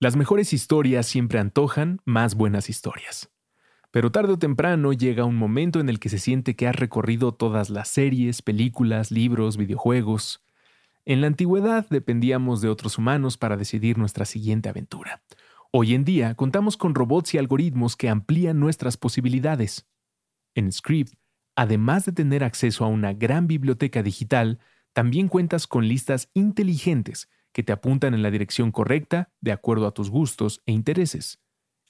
Las mejores historias siempre antojan más buenas historias. Pero tarde o temprano llega un momento en el que se siente que has recorrido todas las series, películas, libros, videojuegos. En la antigüedad dependíamos de otros humanos para decidir nuestra siguiente aventura. Hoy en día contamos con robots y algoritmos que amplían nuestras posibilidades. En Script, además de tener acceso a una gran biblioteca digital, también cuentas con listas inteligentes que te apuntan en la dirección correcta de acuerdo a tus gustos e intereses.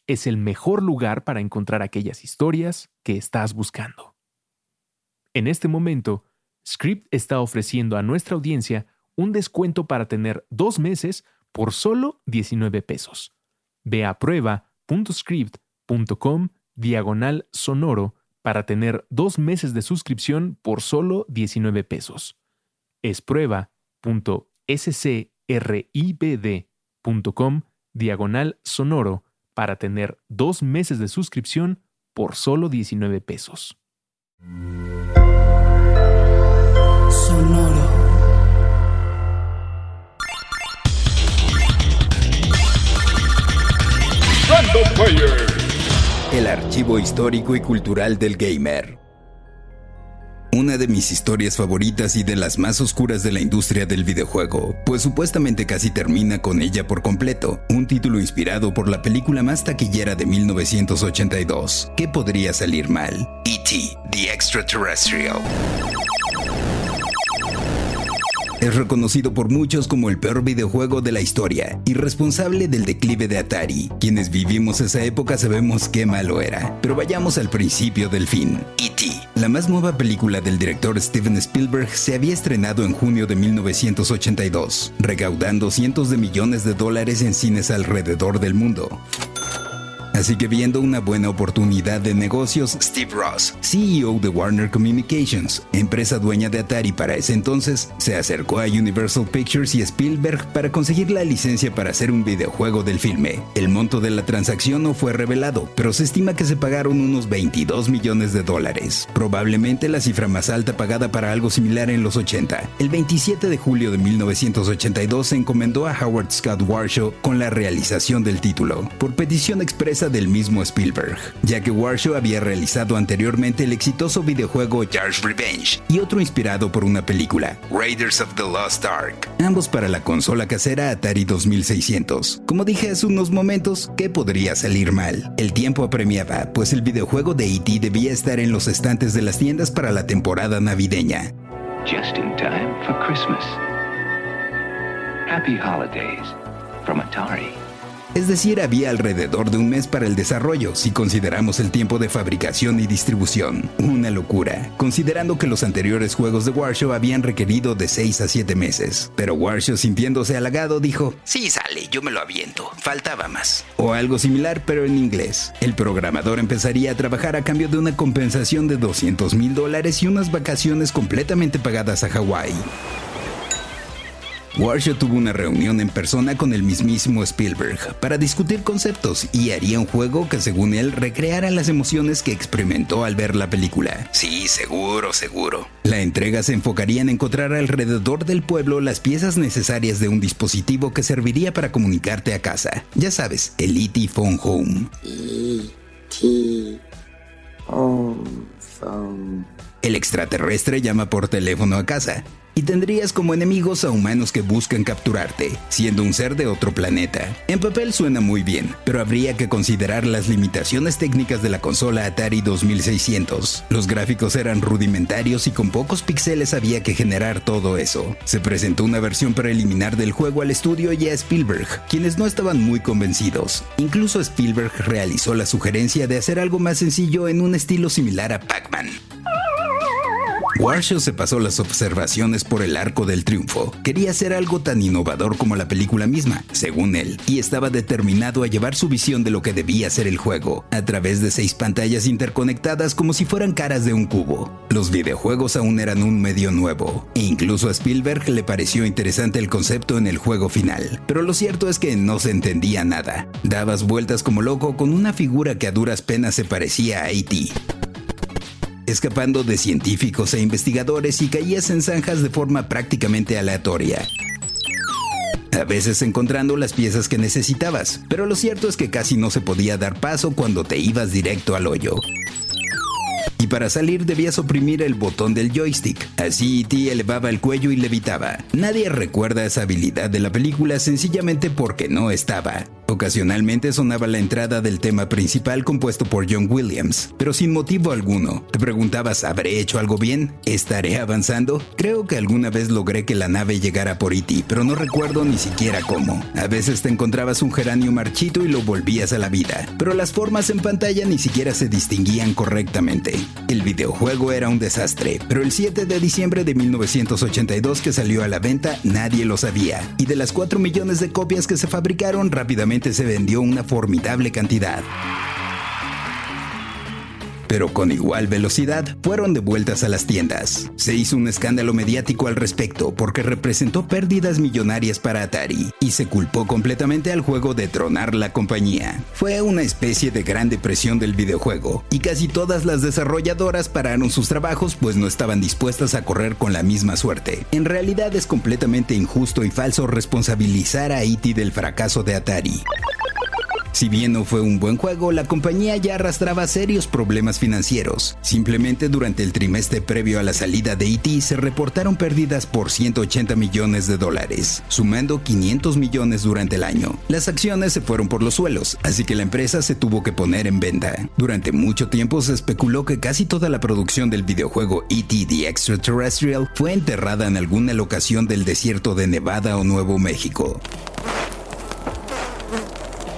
Es el mejor lugar para encontrar aquellas historias que estás buscando. En este momento, Script está ofreciendo a nuestra audiencia un descuento para tener dos meses por solo 19 pesos. Ve a prueba.script.com diagonal sonoro para tener dos meses de suscripción por solo 19 pesos. Es prueba.sc ribd.com diagonal sonoro para tener dos meses de suscripción por solo 19 pesos. Sonoro. El archivo histórico y cultural del gamer. Una de mis historias favoritas y de las más oscuras de la industria del videojuego, pues supuestamente casi termina con ella por completo, un título inspirado por la película más taquillera de 1982. ¿Qué podría salir mal? E.T. The Extraterrestrial. Es reconocido por muchos como el peor videojuego de la historia y responsable del declive de Atari. Quienes vivimos esa época sabemos qué malo era. Pero vayamos al principio del fin. E.T. La más nueva película del director Steven Spielberg se había estrenado en junio de 1982, recaudando cientos de millones de dólares en cines alrededor del mundo. Así que viendo una buena oportunidad de negocios, Steve Ross, CEO de Warner Communications, empresa dueña de Atari para ese entonces, se acercó a Universal Pictures y Spielberg para conseguir la licencia para hacer un videojuego del filme. El monto de la transacción no fue revelado, pero se estima que se pagaron unos 22 millones de dólares, probablemente la cifra más alta pagada para algo similar en los 80. El 27 de julio de 1982 se encomendó a Howard Scott Warshaw con la realización del título, por petición expresa del mismo Spielberg, ya que Warshaw había realizado anteriormente el exitoso videojuego Jar's Revenge y otro inspirado por una película, Raiders of the Lost Ark, ambos para la consola casera Atari 2600. Como dije hace unos momentos, ¿qué podría salir mal? El tiempo apremiaba, pues el videojuego de E.T. debía estar en los estantes de las tiendas para la temporada navideña. Just in time for Christmas. Happy holidays from Atari. Es decir, había alrededor de un mes para el desarrollo, si consideramos el tiempo de fabricación y distribución. Una locura, considerando que los anteriores juegos de Warshaw habían requerido de 6 a 7 meses. Pero Warshaw, sintiéndose halagado, dijo, Sí, sale, yo me lo aviento, faltaba más. O algo similar, pero en inglés. El programador empezaría a trabajar a cambio de una compensación de 200 mil dólares y unas vacaciones completamente pagadas a Hawái. Warshaw tuvo una reunión en persona con el mismísimo Spielberg para discutir conceptos y haría un juego que según él recreara las emociones que experimentó al ver la película. Sí, seguro, seguro. La entrega se enfocaría en encontrar alrededor del pueblo las piezas necesarias de un dispositivo que serviría para comunicarte a casa. Ya sabes, el E.T. Phone Home. E.T. Phone. El extraterrestre llama por teléfono a casa y tendrías como enemigos a humanos que buscan capturarte, siendo un ser de otro planeta. En papel suena muy bien, pero habría que considerar las limitaciones técnicas de la consola Atari 2600. Los gráficos eran rudimentarios y con pocos píxeles había que generar todo eso. Se presentó una versión preliminar del juego al estudio y a Spielberg, quienes no estaban muy convencidos. Incluso Spielberg realizó la sugerencia de hacer algo más sencillo en un estilo similar a Pac-Man. Warshaw se pasó las observaciones por el arco del triunfo. Quería hacer algo tan innovador como la película misma, según él, y estaba determinado a llevar su visión de lo que debía ser el juego, a través de seis pantallas interconectadas como si fueran caras de un cubo. Los videojuegos aún eran un medio nuevo, e incluso a Spielberg le pareció interesante el concepto en el juego final, pero lo cierto es que no se entendía nada. Dabas vueltas como loco con una figura que a duras penas se parecía a E.T escapando de científicos e investigadores y caías en zanjas de forma prácticamente aleatoria. a veces encontrando las piezas que necesitabas, pero lo cierto es que casi no se podía dar paso cuando te ibas directo al hoyo y para salir debías oprimir el botón del joystick. Así E.T. elevaba el cuello y levitaba. Nadie recuerda esa habilidad de la película sencillamente porque no estaba. Ocasionalmente sonaba la entrada del tema principal compuesto por John Williams, pero sin motivo alguno. Te preguntabas, ¿habré hecho algo bien? ¿Estaré avanzando? Creo que alguna vez logré que la nave llegara por E.T., pero no recuerdo ni siquiera cómo. A veces te encontrabas un geranio marchito y lo volvías a la vida, pero las formas en pantalla ni siquiera se distinguían correctamente. El videojuego era un desastre, pero el 7 de diciembre de 1982 que salió a la venta nadie lo sabía, y de las 4 millones de copias que se fabricaron rápidamente se vendió una formidable cantidad pero con igual velocidad fueron devueltas a las tiendas. Se hizo un escándalo mediático al respecto porque representó pérdidas millonarias para Atari y se culpó completamente al juego de tronar la compañía. Fue una especie de gran depresión del videojuego y casi todas las desarrolladoras pararon sus trabajos pues no estaban dispuestas a correr con la misma suerte. En realidad es completamente injusto y falso responsabilizar a E.T. del fracaso de Atari. Si bien no fue un buen juego, la compañía ya arrastraba serios problemas financieros. Simplemente durante el trimestre previo a la salida de E.T. se reportaron pérdidas por 180 millones de dólares, sumando 500 millones durante el año. Las acciones se fueron por los suelos, así que la empresa se tuvo que poner en venta. Durante mucho tiempo se especuló que casi toda la producción del videojuego E.T. The Extraterrestrial fue enterrada en alguna locación del desierto de Nevada o Nuevo México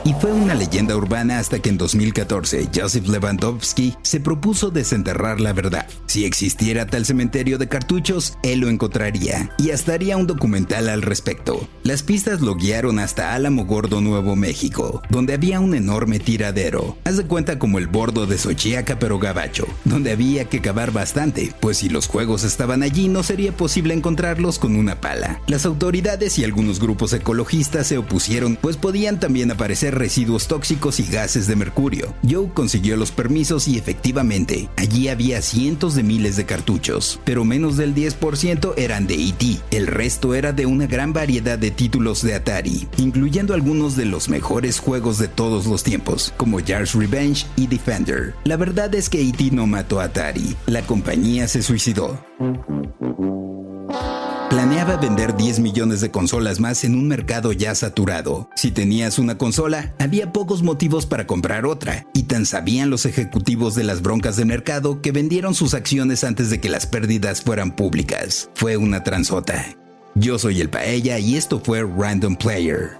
y fue una leyenda urbana hasta que en 2014 Joseph Lewandowski se propuso desenterrar la verdad. Si existiera tal cementerio de cartuchos, él lo encontraría y hasta haría un documental al respecto. Las pistas lo guiaron hasta Álamo Gordo, Nuevo México, donde había un enorme tiradero. Haz de cuenta como el bordo de Xochiaca pero gabacho, donde había que cavar bastante, pues si los juegos estaban allí no sería posible encontrarlos con una pala. Las autoridades y algunos grupos ecologistas se opusieron, pues podían también aparecer residuos tóxicos y gases de mercurio. Joe consiguió los permisos y efectivamente, allí había cientos de miles de cartuchos, pero menos del 10% eran de E.T. El resto era de una gran variedad de títulos de Atari, incluyendo algunos de los mejores juegos de todos los tiempos, como Jar's Revenge y Defender. La verdad es que E.T. no mató a Atari, la compañía se suicidó planeaba vender 10 millones de consolas más en un mercado ya saturado. Si tenías una consola, había pocos motivos para comprar otra, y tan sabían los ejecutivos de las broncas de mercado que vendieron sus acciones antes de que las pérdidas fueran públicas. Fue una transota. Yo soy el Paella y esto fue Random Player.